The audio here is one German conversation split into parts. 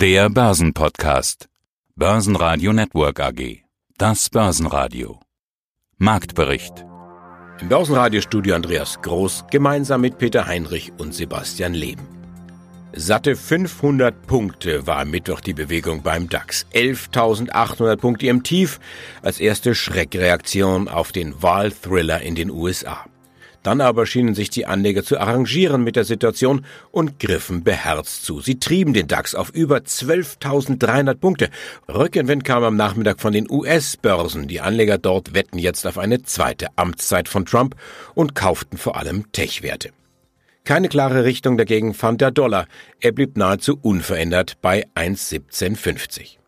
Der Börsenpodcast. Börsenradio Network AG. Das Börsenradio. Marktbericht. Im Börsenradiostudio Andreas Groß gemeinsam mit Peter Heinrich und Sebastian Leben. Satte 500 Punkte war am Mittwoch die Bewegung beim DAX. 11.800 Punkte im Tief als erste Schreckreaktion auf den Wahlthriller in den USA. Dann aber schienen sich die Anleger zu arrangieren mit der Situation und griffen beherzt zu. Sie trieben den DAX auf über 12.300 Punkte. Rückenwind kam am Nachmittag von den US-Börsen. Die Anleger dort wetten jetzt auf eine zweite Amtszeit von Trump und kauften vor allem Tech-Werte. Keine klare Richtung dagegen fand der Dollar. Er blieb nahezu unverändert bei 1,1750.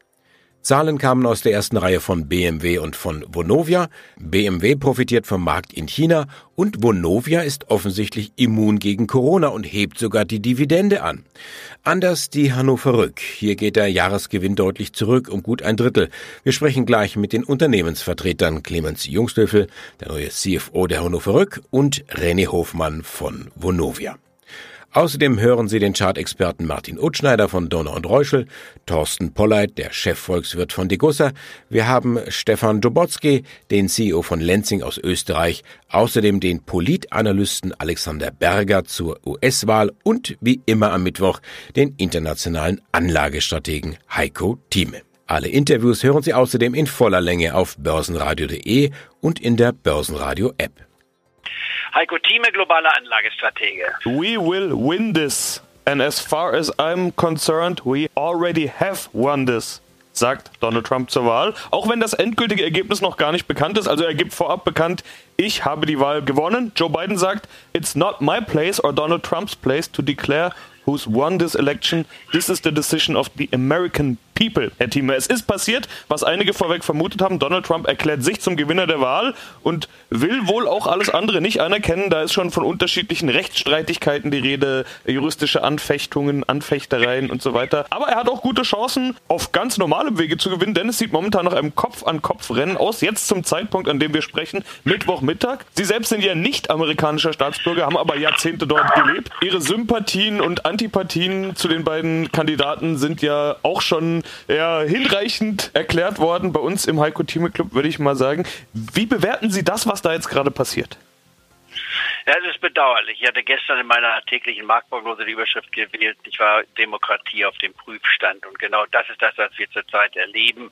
Zahlen kamen aus der ersten Reihe von BMW und von Vonovia. BMW profitiert vom Markt in China und Vonovia ist offensichtlich immun gegen Corona und hebt sogar die Dividende an. Anders die Hannover Rück. Hier geht der Jahresgewinn deutlich zurück um gut ein Drittel. Wir sprechen gleich mit den Unternehmensvertretern Clemens Jungstöffel, der neue CFO der Hannover Rück und René Hofmann von Vonovia. Außerdem hören Sie den Chartexperten Martin Utschneider von Donau und Reuschel, Thorsten Polleit, der Chefvolkswirt von Degussa. Wir haben Stefan Dobotzky, den CEO von Lenzing aus Österreich, außerdem den Politanalysten Alexander Berger zur US-Wahl und wie immer am Mittwoch den internationalen Anlagestrategen Heiko Thieme. Alle Interviews hören Sie außerdem in voller Länge auf börsenradio.de und in der Börsenradio-App. Heiko Thieme, globaler Anlagestratege. We will win this. And as far as I'm concerned, we already have won this sagt Donald Trump zur Wahl. Auch wenn das endgültige Ergebnis noch gar nicht bekannt ist. Also er gibt vorab bekannt, ich habe die Wahl gewonnen. Joe Biden sagt, it's not my place or Donald Trump's place to declare who's won this election. This is the decision of the American people, Herr Thieme. Es ist passiert, was einige vorweg vermutet haben. Donald Trump erklärt sich zum Gewinner der Wahl und will wohl auch alles andere nicht anerkennen. Da ist schon von unterschiedlichen Rechtsstreitigkeiten die Rede, juristische Anfechtungen, Anfechtereien und so weiter. Aber er hat auch gute Chancen, auf ganz normalem Wege zu gewinnen, denn es sieht momentan nach einem Kopf-an-Kopf-Rennen aus. Jetzt zum Zeitpunkt, an dem wir sprechen, Mittwochmittag. Sie selbst sind ja nicht amerikanischer Staatsbürger, haben aber Jahrzehnte dort gelebt. Ihre Sympathien und Antipathien zu den beiden Kandidaten sind ja auch schon ja, hinreichend erklärt worden bei uns im Heiko Thieme Club, würde ich mal sagen. Wie bewerten Sie das, was da jetzt gerade passiert? Ja, es ist bedauerlich. Ich hatte gestern in meiner täglichen Marktprognose die Überschrift gewählt, ich war Demokratie auf dem Prüfstand. Und genau das ist das, was wir zurzeit erleben.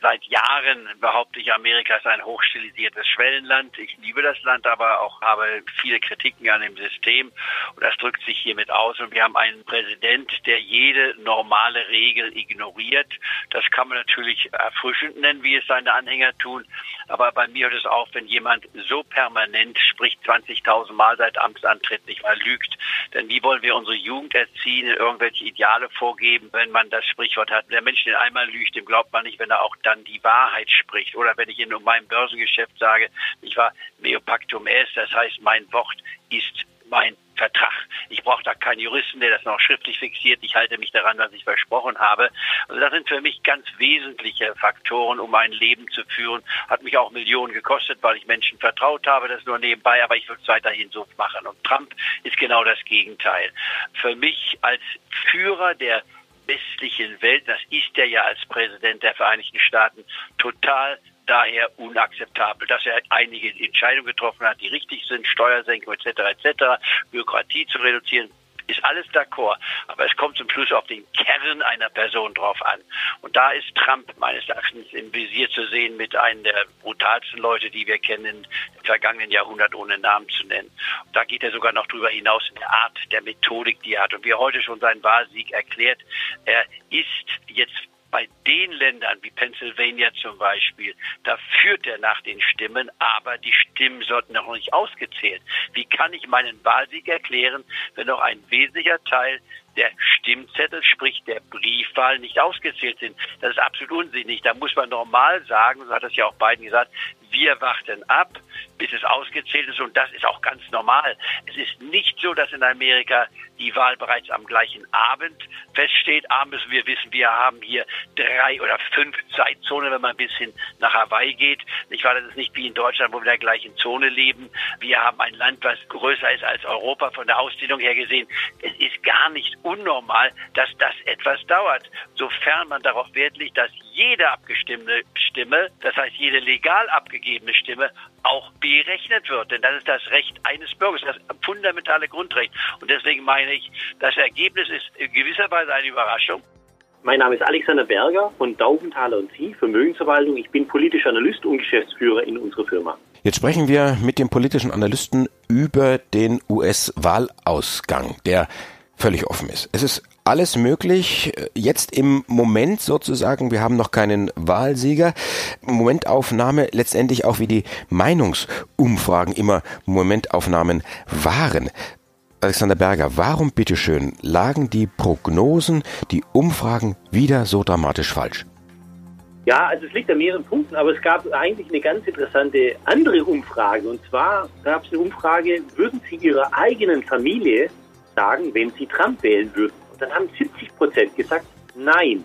Seit Jahren behaupte ich, Amerika ist ein hochstilisiertes Schwellenland. Ich liebe das Land, aber auch habe viele Kritiken an dem System. Und das drückt sich hiermit aus. Und wir haben einen Präsident, der jede normale Regel ignoriert. Das kann man natürlich erfrischend nennen, wie es seine Anhänger tun. Aber bei mir hört es auf, wenn jemand so permanent spricht, 20.000 Mal seit Amtsantritt nicht mal lügt. Denn wie wollen wir unsere Jugend erziehen, irgendwelche Ideale vorgeben, wenn man das Sprichwort hat, der Mensch, der einmal lügt, dem glaubt man nicht, wenn er auch dann die Wahrheit spricht. Oder wenn ich in meinem Börsengeschäft sage, ich war meo pactum est, das heißt, mein Wort ist mein Vertrag. Ich brauche da keinen Juristen, der das noch schriftlich fixiert. Ich halte mich daran, was ich versprochen habe. Also das sind für mich ganz wesentliche Faktoren, um ein Leben zu führen. Hat mich auch Millionen gekostet, weil ich Menschen vertraut habe. Das nur nebenbei, aber ich würde es weiterhin so machen. Und Trump ist genau das Gegenteil. Für mich als Führer der westlichen Welt, das ist er ja als Präsident der Vereinigten Staaten, total daher unakzeptabel, dass er einige Entscheidungen getroffen hat, die richtig sind, Steuersenkung etc. etc., Bürokratie zu reduzieren, ist alles d'accord. Aber es kommt zum Schluss auf den Kern einer Person drauf an. Und da ist Trump meines Erachtens im Visier zu sehen mit einem der brutalsten Leute, die wir kennen im vergangenen Jahrhundert, ohne Namen zu nennen. Und da geht er sogar noch darüber hinaus in der Art der Methodik, die er hat. Und wie er heute schon seinen Wahlsieg erklärt, er ist jetzt bei den Ländern wie Pennsylvania zum Beispiel, da führt er nach den Stimmen, aber die Stimmen sollten noch nicht ausgezählt. Wie kann ich meinen Wahlsieg erklären, wenn noch ein wesentlicher Teil der Stimmzettel, sprich der Briefwahl, nicht ausgezählt sind. Das ist absolut unsinnig. Da muss man normal sagen, so hat es ja auch Biden gesagt, Wir warten ab, bis es ausgezählt ist und das ist auch ganz normal. Es ist nicht so, dass in Amerika die Wahl bereits am gleichen Abend feststeht. A müssen wir wissen, wir haben hier drei oder fünf Zeitzonen, wenn man ein bisschen nach Hawaii geht. Ich war das ist nicht wie in Deutschland, wo wir in der gleichen Zone leben. Wir haben ein Land, was größer ist als Europa von der Ausdehnung her gesehen. Es ist gar nicht unnormal, dass das etwas dauert, sofern man darauf Wert legt, dass jede abgestimmte Stimme, das heißt jede legal abgegebene Stimme, auch berechnet wird. Denn das ist das Recht eines Bürgers, das fundamentale Grundrecht. Und deswegen meine ich, das Ergebnis ist in gewisser Weise eine Überraschung. Mein Name ist Alexander Berger von Daubenthaler und Sie, Vermögensverwaltung. Ich bin politischer Analyst und Geschäftsführer in unserer Firma. Jetzt sprechen wir mit dem politischen Analysten über den US-Wahlausgang, der völlig offen ist. Es ist alles möglich. Jetzt im Moment sozusagen, wir haben noch keinen Wahlsieger. Momentaufnahme letztendlich auch wie die Meinungsumfragen immer Momentaufnahmen waren. Alexander Berger, warum bitteschön lagen die Prognosen, die Umfragen wieder so dramatisch falsch? Ja, also es liegt an mehreren Punkten, aber es gab eigentlich eine ganz interessante andere Umfrage. Und zwar gab es eine Umfrage, würden Sie Ihrer eigenen Familie sagen, wenn Sie Trump wählen würden? Dann haben 70 Prozent gesagt, nein.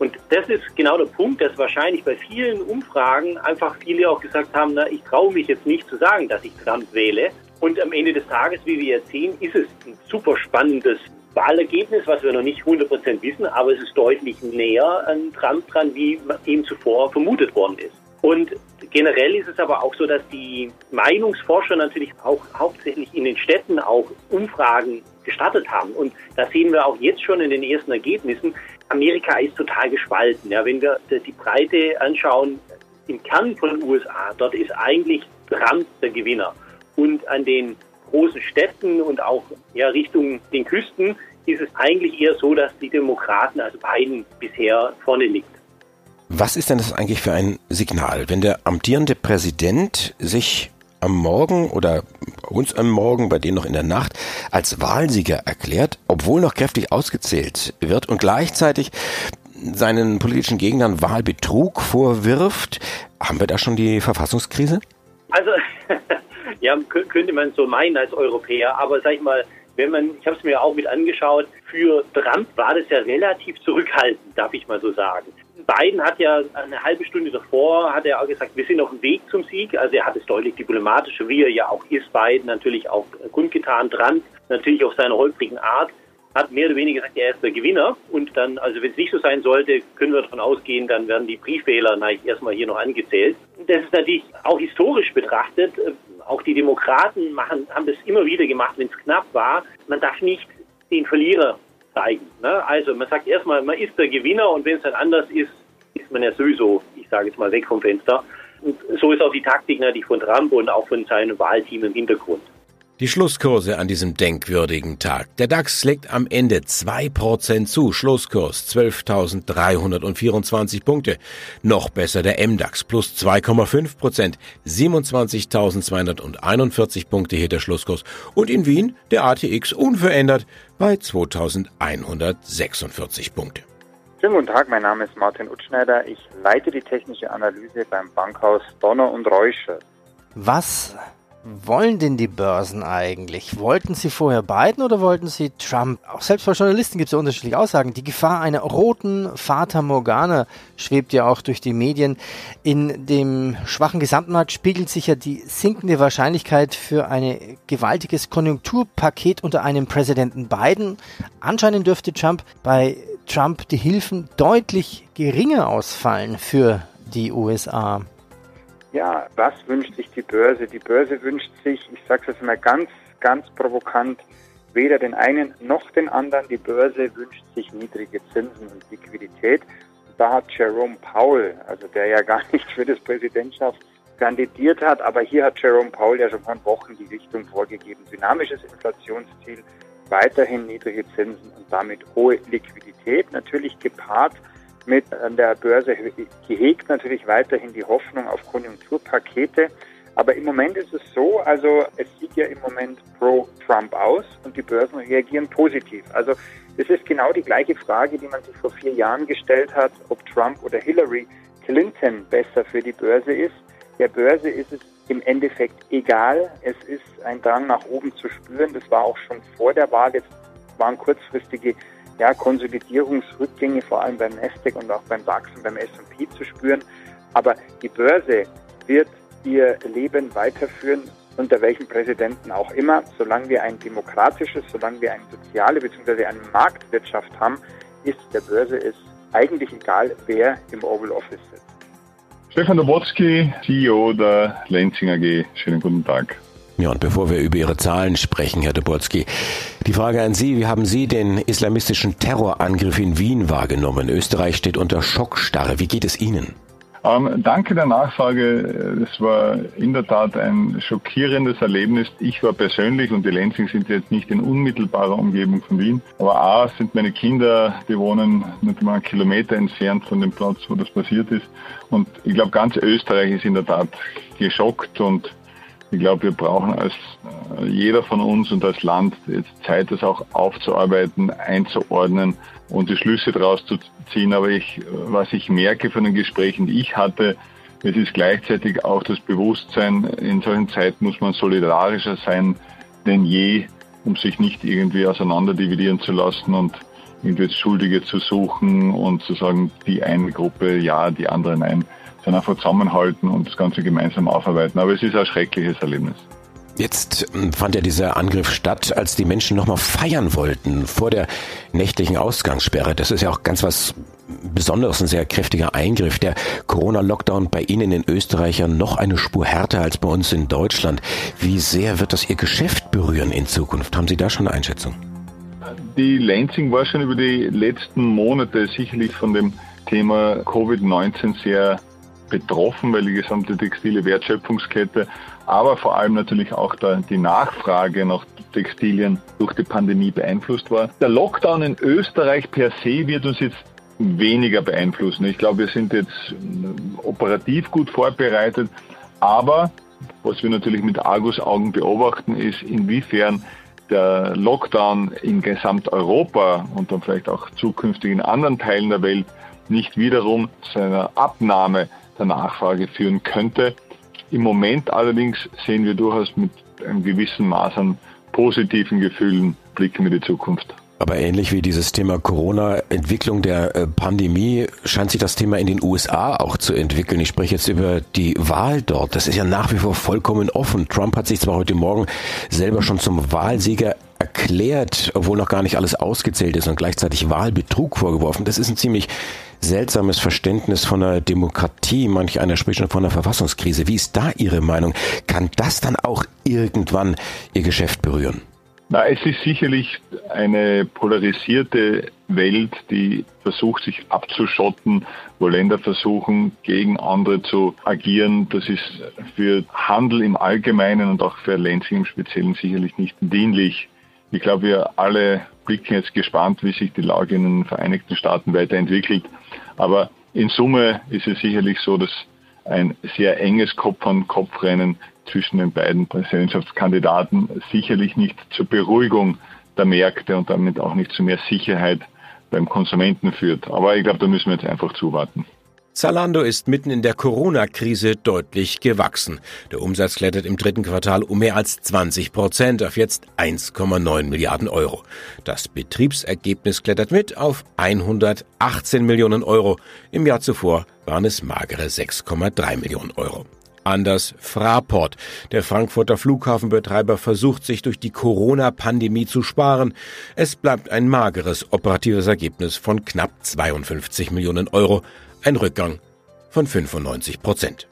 Und das ist genau der Punkt, dass wahrscheinlich bei vielen Umfragen einfach viele auch gesagt haben, na, ich traue mich jetzt nicht zu sagen, dass ich Trump wähle. Und am Ende des Tages, wie wir jetzt sehen, ist es ein super spannendes Wahlergebnis, was wir noch nicht 100% wissen, aber es ist deutlich näher an Trump dran, wie ihm zuvor vermutet worden ist. Und generell ist es aber auch so, dass die Meinungsforscher natürlich auch hauptsächlich in den Städten auch Umfragen gestartet haben. Und da sehen wir auch jetzt schon in den ersten Ergebnissen, Amerika ist total gespalten. Ja, wenn wir die Breite anschauen, im Kern von den USA, dort ist eigentlich Trump der Gewinner. Und an den großen Städten und auch ja, Richtung den Küsten ist es eigentlich eher so, dass die Demokraten, also Biden, bisher vorne liegt. Was ist denn das eigentlich für ein Signal, wenn der amtierende Präsident sich am Morgen oder uns am Morgen, bei denen noch in der Nacht, als Wahlsieger erklärt, obwohl noch kräftig ausgezählt wird und gleichzeitig seinen politischen Gegnern Wahlbetrug vorwirft? Haben wir da schon die Verfassungskrise? Also Ja, könnte man so meinen als Europäer. Aber sag ich mal, wenn man, ich habe es mir auch mit angeschaut, für Trump war das ja relativ zurückhaltend, darf ich mal so sagen. Biden hat ja eine halbe Stunde davor, hat er auch gesagt, wir sind auf dem Weg zum Sieg. Also er hat es deutlich diplomatischer, wie er ja auch ist, Biden natürlich auch kundgetan, Trump natürlich auf seine holprigen Art hat mehr oder weniger gesagt, er ist der Gewinner. Und dann, also wenn es nicht so sein sollte, können wir davon ausgehen, dann werden die Briefwähler erstmal hier noch angezählt. Das ist natürlich auch historisch betrachtet, äh, auch die Demokraten machen, haben das immer wieder gemacht, wenn es knapp war. Man darf nicht den Verlierer zeigen. Ne? Also man sagt erstmal, man ist der Gewinner und wenn es dann anders ist, ist man ja sowieso, ich sage jetzt mal, weg vom Fenster. Und so ist auch die Taktik natürlich von Trump und auch von seinem Wahlteam im Hintergrund. Die Schlusskurse an diesem denkwürdigen Tag. Der DAX legt am Ende 2% zu. Schlusskurs 12.324 Punkte. Noch besser der MDAX plus 2,5%. 27.241 Punkte hier der Schlusskurs. Und in Wien der ATX unverändert bei 2.146 Punkte. Schönen guten Tag, mein Name ist Martin Utschneider. Ich leite die technische Analyse beim Bankhaus Donner und Reusche. Was wollen denn die Börsen eigentlich? Wollten sie vorher Biden oder wollten sie Trump? Auch selbst bei Journalisten gibt es ja unterschiedliche Aussagen. Die Gefahr einer roten Fata Morgana schwebt ja auch durch die Medien. In dem schwachen Gesamtmarkt spiegelt sich ja die sinkende Wahrscheinlichkeit für ein gewaltiges Konjunkturpaket unter einem Präsidenten Biden. Anscheinend dürfte Trump bei Trump die Hilfen deutlich geringer ausfallen für die USA. Ja, was wünscht sich die Börse? Die Börse wünscht sich, ich sage es jetzt mal ganz, ganz provokant, weder den einen noch den anderen. Die Börse wünscht sich niedrige Zinsen und Liquidität. Da hat Jerome Powell, also der ja gar nicht für das Präsidentschaft kandidiert hat, aber hier hat Jerome Powell ja schon vor Wochen die Richtung vorgegeben. Dynamisches Inflationsziel, weiterhin niedrige Zinsen und damit hohe Liquidität, natürlich gepaart mit an der Börse gehegt natürlich weiterhin die Hoffnung auf Konjunkturpakete. Aber im Moment ist es so, also es sieht ja im Moment pro Trump aus und die Börsen reagieren positiv. Also es ist genau die gleiche Frage, die man sich vor vier Jahren gestellt hat, ob Trump oder Hillary Clinton besser für die Börse ist. Der Börse ist es im Endeffekt egal. Es ist ein Drang nach oben zu spüren. Das war auch schon vor der Wahl. Jetzt waren kurzfristige ja, Konsolidierungsrückgänge vor allem beim Nasdaq und auch beim DAX und beim S&P zu spüren. Aber die Börse wird ihr Leben weiterführen, unter welchem Präsidenten auch immer, solange wir ein demokratisches, solange wir eine soziale bzw. eine Marktwirtschaft haben, ist der Börse es eigentlich egal, wer im Oval Office sitzt. Stefan Dobotsky, CEO der Lenzing AG. Schönen guten Tag. Ja, und bevor wir über Ihre Zahlen sprechen, Herr Dobotsky, die Frage an Sie, wie haben Sie den islamistischen Terrorangriff in Wien wahrgenommen? Österreich steht unter Schockstarre. Wie geht es Ihnen? Ähm, danke der Nachfrage. Es war in der Tat ein schockierendes Erlebnis. Ich war persönlich und die Lenzing sind jetzt nicht in unmittelbarer Umgebung von Wien. Aber A sind meine Kinder, die wohnen nicht mal einen Kilometer entfernt von dem Platz, wo das passiert ist. Und ich glaube, ganz Österreich ist in der Tat geschockt und ich glaube, wir brauchen als äh, jeder von uns und als Land jetzt Zeit, das auch aufzuarbeiten, einzuordnen und die Schlüsse daraus zu ziehen. Aber ich, was ich merke von den Gesprächen, die ich hatte, es ist gleichzeitig auch das Bewusstsein, in solchen Zeiten muss man solidarischer sein denn je, um sich nicht irgendwie auseinanderdividieren zu lassen und irgendwie Schuldige zu suchen und zu sagen, die eine Gruppe ja, die andere nein, sondern einfach zusammenhalten und das Ganze gemeinsam aufarbeiten. Aber es ist ein schreckliches Erlebnis. Jetzt ähm, fand ja dieser Angriff statt, als die Menschen nochmal feiern wollten vor der nächtlichen Ausgangssperre. Das ist ja auch ganz was Besonderes, ein sehr kräftiger Eingriff. Der Corona-Lockdown bei Ihnen in Österreich ja noch eine Spur härter als bei uns in Deutschland. Wie sehr wird das Ihr Geschäft berühren in Zukunft? Haben Sie da schon eine Einschätzung? Die Lansing war schon über die letzten Monate sicherlich von dem Thema Covid-19 sehr betroffen, weil die gesamte textile Wertschöpfungskette aber vor allem natürlich auch der, die Nachfrage nach Textilien durch die Pandemie beeinflusst war. Der Lockdown in Österreich per se wird uns jetzt weniger beeinflussen. Ich glaube, wir sind jetzt äh, operativ gut vorbereitet, aber was wir natürlich mit Argusaugen beobachten, ist, inwiefern der Lockdown in Gesamteuropa und dann vielleicht auch zukünftig in anderen Teilen der Welt nicht wiederum zu einer Abnahme der Nachfrage führen könnte. Im Moment allerdings sehen wir durchaus mit einem gewissen Maß an positiven Gefühlen blicken wir die Zukunft. Aber ähnlich wie dieses Thema Corona-Entwicklung der äh, Pandemie scheint sich das Thema in den USA auch zu entwickeln. Ich spreche jetzt über die Wahl dort. Das ist ja nach wie vor vollkommen offen. Trump hat sich zwar heute Morgen selber schon zum Wahlsieger erklärt, obwohl noch gar nicht alles ausgezählt ist und gleichzeitig Wahlbetrug vorgeworfen. Das ist ein ziemlich seltsames Verständnis von der Demokratie. Manch einer spricht schon von einer Verfassungskrise. Wie ist da Ihre Meinung? Kann das dann auch irgendwann Ihr Geschäft berühren? Na, es ist sicherlich eine polarisierte Welt, die versucht, sich abzuschotten, wo Länder versuchen, gegen andere zu agieren. Das ist für Handel im Allgemeinen und auch für Lansing im Speziellen sicherlich nicht dienlich. Ich glaube, wir alle blicken jetzt gespannt, wie sich die Lage in den Vereinigten Staaten weiterentwickelt. Aber in Summe ist es sicherlich so, dass ein sehr enges Kopf-an-Kopf-Rennen zwischen den beiden Präsidentschaftskandidaten sicherlich nicht zur Beruhigung der Märkte und damit auch nicht zu mehr Sicherheit beim Konsumenten führt. Aber ich glaube, da müssen wir jetzt einfach zuwarten. Zalando ist mitten in der Corona-Krise deutlich gewachsen. Der Umsatz klettert im dritten Quartal um mehr als 20 Prozent auf jetzt 1,9 Milliarden Euro. Das Betriebsergebnis klettert mit auf 118 Millionen Euro. Im Jahr zuvor waren es magere 6,3 Millionen Euro. Anders Fraport. Der Frankfurter Flughafenbetreiber versucht sich durch die Corona-Pandemie zu sparen. Es bleibt ein mageres operatives Ergebnis von knapp 52 Millionen Euro ein Rückgang von 95 Prozent.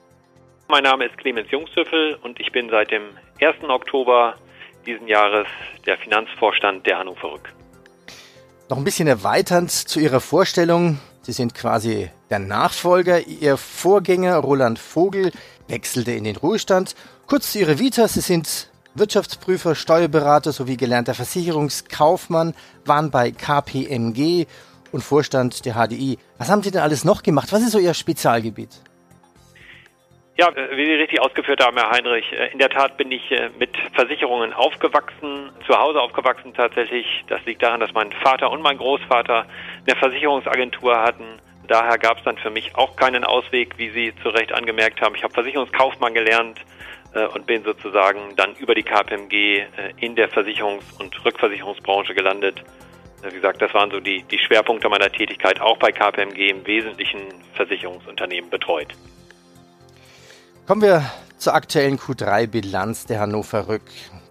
Mein Name ist Clemens Jungstüffel und ich bin seit dem 1. Oktober diesen Jahres der Finanzvorstand der Hannover Rück. Noch ein bisschen erweiternd zu Ihrer Vorstellung. Sie sind quasi der Nachfolger. Ihr Vorgänger Roland Vogel wechselte in den Ruhestand. Kurz zu Ihrer Vita. Sie sind Wirtschaftsprüfer, Steuerberater sowie gelernter Versicherungskaufmann, waren bei KPMG und Vorstand der HDI. Was haben Sie denn alles noch gemacht? Was ist so Ihr Spezialgebiet? Ja, wie Sie richtig ausgeführt haben, Herr Heinrich, äh, in der Tat bin ich äh, mit Versicherungen aufgewachsen, zu Hause aufgewachsen tatsächlich. Das liegt daran, dass mein Vater und mein Großvater eine Versicherungsagentur hatten. Daher gab es dann für mich auch keinen Ausweg, wie Sie zu Recht angemerkt haben. Ich habe Versicherungskaufmann gelernt äh, und bin sozusagen dann über die KPMG in der Versicherungs- und Rückversicherungsbranche gelandet. Wie gesagt, das waren so die, die Schwerpunkte meiner Tätigkeit, auch bei KPMG im Wesentlichen Versicherungsunternehmen betreut. Kommen wir zur aktuellen Q3-Bilanz der Hannover Rück.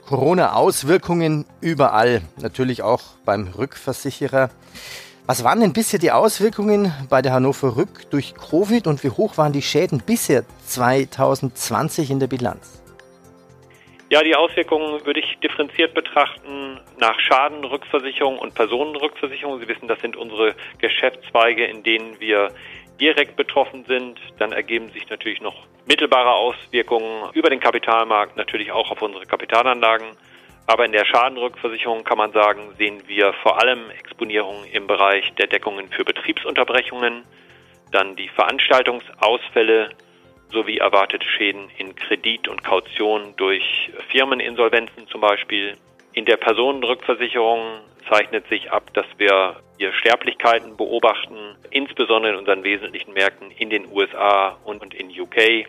Corona-Auswirkungen überall, natürlich auch beim Rückversicherer. Was waren denn bisher die Auswirkungen bei der Hannover Rück durch Covid und wie hoch waren die Schäden bisher 2020 in der Bilanz? Ja, die Auswirkungen würde ich differenziert betrachten nach Schadenrückversicherung und Personenrückversicherung. Sie wissen, das sind unsere Geschäftszweige, in denen wir direkt betroffen sind. Dann ergeben sich natürlich noch mittelbare Auswirkungen über den Kapitalmarkt, natürlich auch auf unsere Kapitalanlagen. Aber in der Schadenrückversicherung kann man sagen, sehen wir vor allem Exponierungen im Bereich der Deckungen für Betriebsunterbrechungen, dann die Veranstaltungsausfälle sowie erwartete Schäden in Kredit und Kaution durch Firmeninsolvenzen zum Beispiel. In der Personenrückversicherung zeichnet sich ab, dass wir hier Sterblichkeiten beobachten, insbesondere in unseren wesentlichen Märkten in den USA und in UK.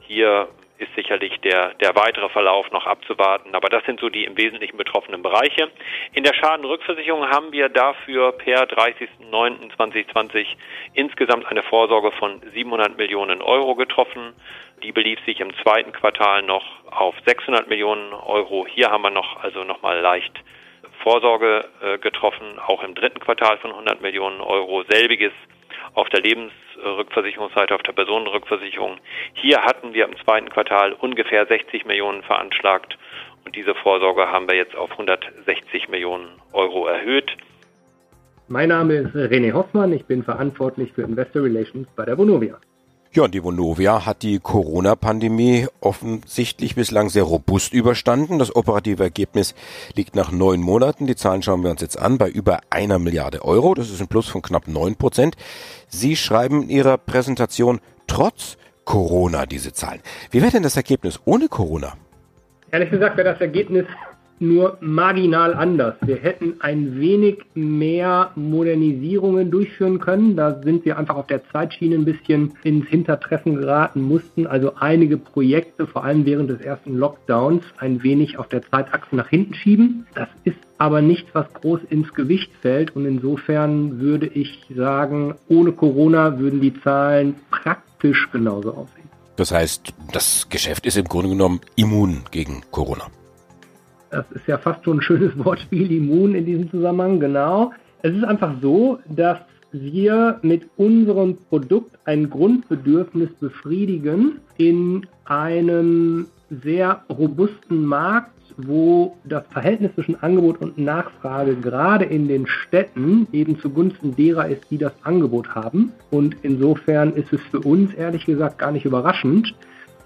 Hier ist sicherlich der, der weitere Verlauf noch abzuwarten. Aber das sind so die im Wesentlichen betroffenen Bereiche. In der Schadenrückversicherung haben wir dafür per 30.09.2020 insgesamt eine Vorsorge von 700 Millionen Euro getroffen. Die belief sich im zweiten Quartal noch auf 600 Millionen Euro. Hier haben wir noch also nochmal leicht Vorsorge äh, getroffen, auch im dritten Quartal von 100 Millionen Euro. Selbiges auf der Lebensrückversicherungsseite, auf der Personenrückversicherung. Hier hatten wir im zweiten Quartal ungefähr 60 Millionen veranschlagt und diese Vorsorge haben wir jetzt auf 160 Millionen Euro erhöht. Mein Name ist René Hoffmann, ich bin verantwortlich für Investor Relations bei der Vonovia. Ja, und die Vonovia hat die Corona-Pandemie offensichtlich bislang sehr robust überstanden. Das operative Ergebnis liegt nach neun Monaten, die Zahlen schauen wir uns jetzt an, bei über einer Milliarde Euro. Das ist ein Plus von knapp neun Prozent. Sie schreiben in Ihrer Präsentation trotz Corona diese Zahlen. Wie wäre denn das Ergebnis ohne Corona? Ehrlich gesagt wäre das Ergebnis nur marginal anders. Wir hätten ein wenig mehr Modernisierungen durchführen können. Da sind wir einfach auf der Zeitschiene ein bisschen ins Hintertreffen geraten mussten. Also einige Projekte, vor allem während des ersten Lockdowns, ein wenig auf der Zeitachse nach hinten schieben. Das ist aber nichts, was groß ins Gewicht fällt. Und insofern würde ich sagen, ohne Corona würden die Zahlen praktisch genauso aussehen. Das heißt, das Geschäft ist im Grunde genommen immun gegen Corona. Das ist ja fast schon ein schönes Wortspiel, immun in diesem Zusammenhang, genau. Es ist einfach so, dass wir mit unserem Produkt ein Grundbedürfnis befriedigen in einem sehr robusten Markt, wo das Verhältnis zwischen Angebot und Nachfrage gerade in den Städten eben zugunsten derer ist, die das Angebot haben. Und insofern ist es für uns ehrlich gesagt gar nicht überraschend,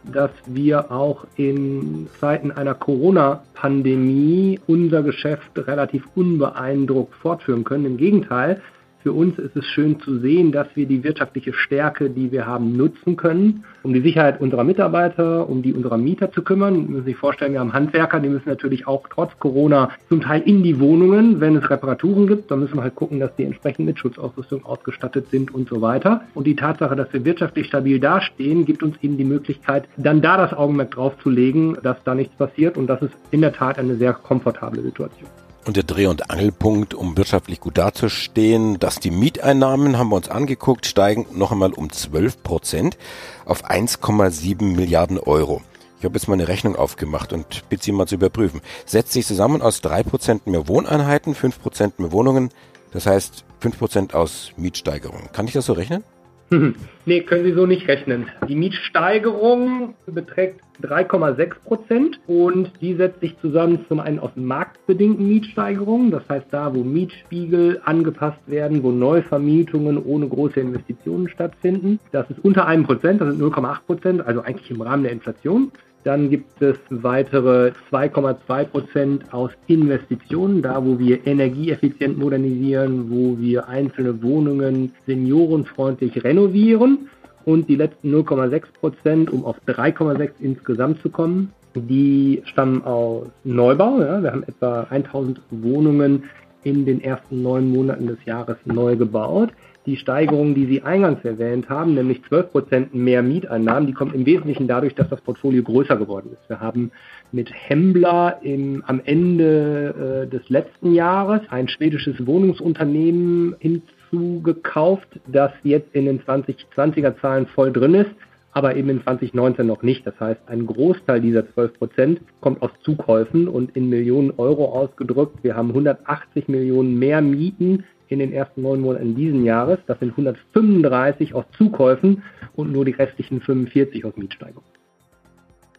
dass wir auch in Zeiten einer Corona-Pandemie unser Geschäft relativ unbeeindruckt fortführen können. Im Gegenteil, für uns ist es schön zu sehen, dass wir die wirtschaftliche Stärke, die wir haben, nutzen können, um die Sicherheit unserer Mitarbeiter, um die unserer Mieter zu kümmern. Sie müssen sich vorstellen, wir haben Handwerker, die müssen natürlich auch trotz Corona zum Teil in die Wohnungen, wenn es Reparaturen gibt. Da müssen wir halt gucken, dass die entsprechend mit Schutzausrüstung ausgestattet sind und so weiter. Und die Tatsache, dass wir wirtschaftlich stabil dastehen, gibt uns eben die Möglichkeit, dann da das Augenmerk drauf zu legen, dass da nichts passiert. Und das ist in der Tat eine sehr komfortable Situation. Und der Dreh- und Angelpunkt, um wirtschaftlich gut dazustehen, dass die Mieteinnahmen, haben wir uns angeguckt, steigen noch einmal um 12 Prozent auf 1,7 Milliarden Euro. Ich habe jetzt mal eine Rechnung aufgemacht und bitte Sie mal zu überprüfen. Setzt sich zusammen aus drei Prozent mehr Wohneinheiten, fünf Prozent mehr Wohnungen, das heißt fünf Prozent aus Mietsteigerungen. Kann ich das so rechnen? nee, können Sie so nicht rechnen. Die Mietsteigerung beträgt 3,6 Prozent und die setzt sich zusammen zum einen aus marktbedingten Mietsteigerungen, das heißt da, wo Mietspiegel angepasst werden, wo Neuvermietungen ohne große Investitionen stattfinden. Das ist unter einem Prozent, das sind 0,8 Prozent, also eigentlich im Rahmen der Inflation. Dann gibt es weitere 2,2 Prozent aus Investitionen, da wo wir energieeffizient modernisieren, wo wir einzelne Wohnungen seniorenfreundlich renovieren. Und die letzten 0,6 Prozent, um auf 3,6 insgesamt zu kommen, die stammen aus Neubau. Ja. Wir haben etwa 1000 Wohnungen in den ersten neun Monaten des Jahres neu gebaut. Die Steigerung, die Sie eingangs erwähnt haben, nämlich 12 Prozent mehr Mieteinnahmen, die kommt im Wesentlichen dadurch, dass das Portfolio größer geworden ist. Wir haben mit Hembla im, am Ende äh, des letzten Jahres ein schwedisches Wohnungsunternehmen hinzugekauft, das jetzt in den 2020er Zahlen voll drin ist aber eben in 2019 noch nicht. Das heißt, ein Großteil dieser 12 Prozent kommt aus Zukäufen und in Millionen Euro ausgedrückt. Wir haben 180 Millionen mehr Mieten in den ersten neun Monaten diesen Jahres. Das sind 135 aus Zukäufen und nur die restlichen 45 aus Mietsteigerungen.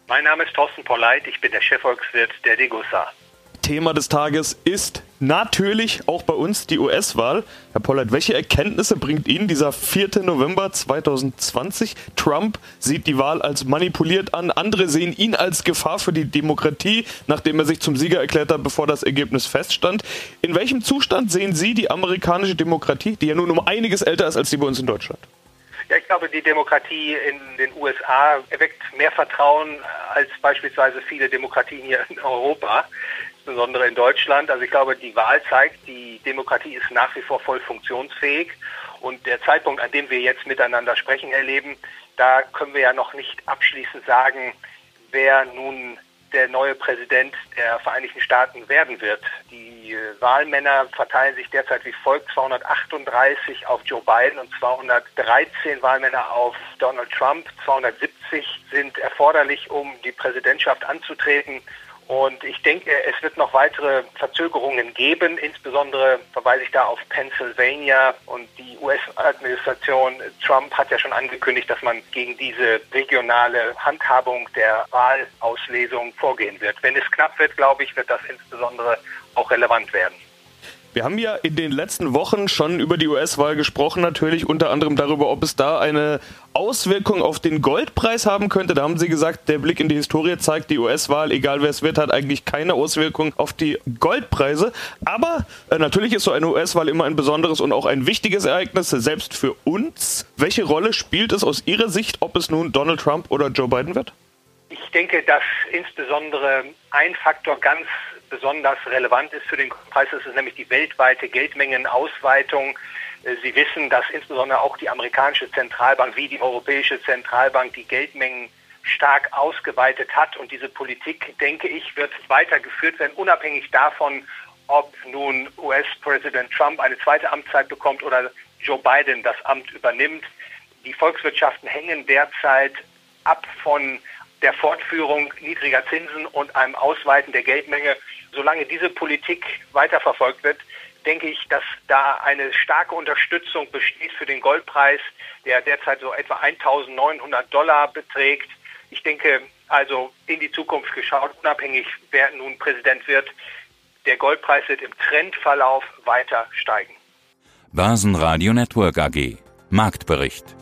Mein Name ist Thorsten Polleit, ich bin der Chefvolkswirt der Degussa. Thema des Tages ist natürlich auch bei uns die US-Wahl. Herr Pollert, welche Erkenntnisse bringt Ihnen dieser 4. November 2020? Trump sieht die Wahl als manipuliert an, andere sehen ihn als Gefahr für die Demokratie, nachdem er sich zum Sieger erklärt hat, bevor das Ergebnis feststand. In welchem Zustand sehen Sie die amerikanische Demokratie, die ja nun um einiges älter ist als die bei uns in Deutschland? Ja, ich glaube, die Demokratie in den USA erweckt mehr Vertrauen als beispielsweise viele Demokratien hier in Europa insbesondere in Deutschland. Also ich glaube, die Wahl zeigt, die Demokratie ist nach wie vor voll funktionsfähig. Und der Zeitpunkt, an dem wir jetzt miteinander sprechen, erleben, da können wir ja noch nicht abschließend sagen, wer nun der neue Präsident der Vereinigten Staaten werden wird. Die äh, Wahlmänner verteilen sich derzeit wie folgt 238 auf Joe Biden und 213 Wahlmänner auf Donald Trump. 270 sind erforderlich, um die Präsidentschaft anzutreten. Und ich denke, es wird noch weitere Verzögerungen geben. Insbesondere verweise ich da auf Pennsylvania und die US-Administration. Trump hat ja schon angekündigt, dass man gegen diese regionale Handhabung der Wahlauslesung vorgehen wird. Wenn es knapp wird, glaube ich, wird das insbesondere auch relevant werden. Wir haben ja in den letzten Wochen schon über die US-Wahl gesprochen, natürlich unter anderem darüber, ob es da eine Auswirkung auf den Goldpreis haben könnte. Da haben Sie gesagt, der Blick in die Historie zeigt, die US-Wahl, egal wer es wird, hat eigentlich keine Auswirkung auf die Goldpreise. Aber äh, natürlich ist so eine US-Wahl immer ein besonderes und auch ein wichtiges Ereignis, selbst für uns. Welche Rolle spielt es aus Ihrer Sicht, ob es nun Donald Trump oder Joe Biden wird? Ich denke, dass insbesondere ein Faktor ganz besonders relevant ist für den Preis. Ist nämlich die weltweite Geldmengenausweitung. Äh, Sie wissen, dass insbesondere auch die amerikanische Zentralbank wie die europäische Zentralbank die Geldmengen stark ausgeweitet hat. Und diese Politik, denke ich, wird weitergeführt werden, unabhängig davon, ob nun US-Präsident Trump eine zweite Amtszeit bekommt oder Joe Biden das Amt übernimmt. Die Volkswirtschaften hängen derzeit ab von der Fortführung niedriger Zinsen und einem Ausweiten der Geldmenge solange diese Politik weiterverfolgt wird, denke ich, dass da eine starke Unterstützung besteht für den Goldpreis, der derzeit so etwa 1.900 Dollar beträgt. Ich denke also in die Zukunft geschaut, unabhängig wer nun Präsident wird, der Goldpreis wird im Trendverlauf weiter steigen. Börsenradio Network AG Marktbericht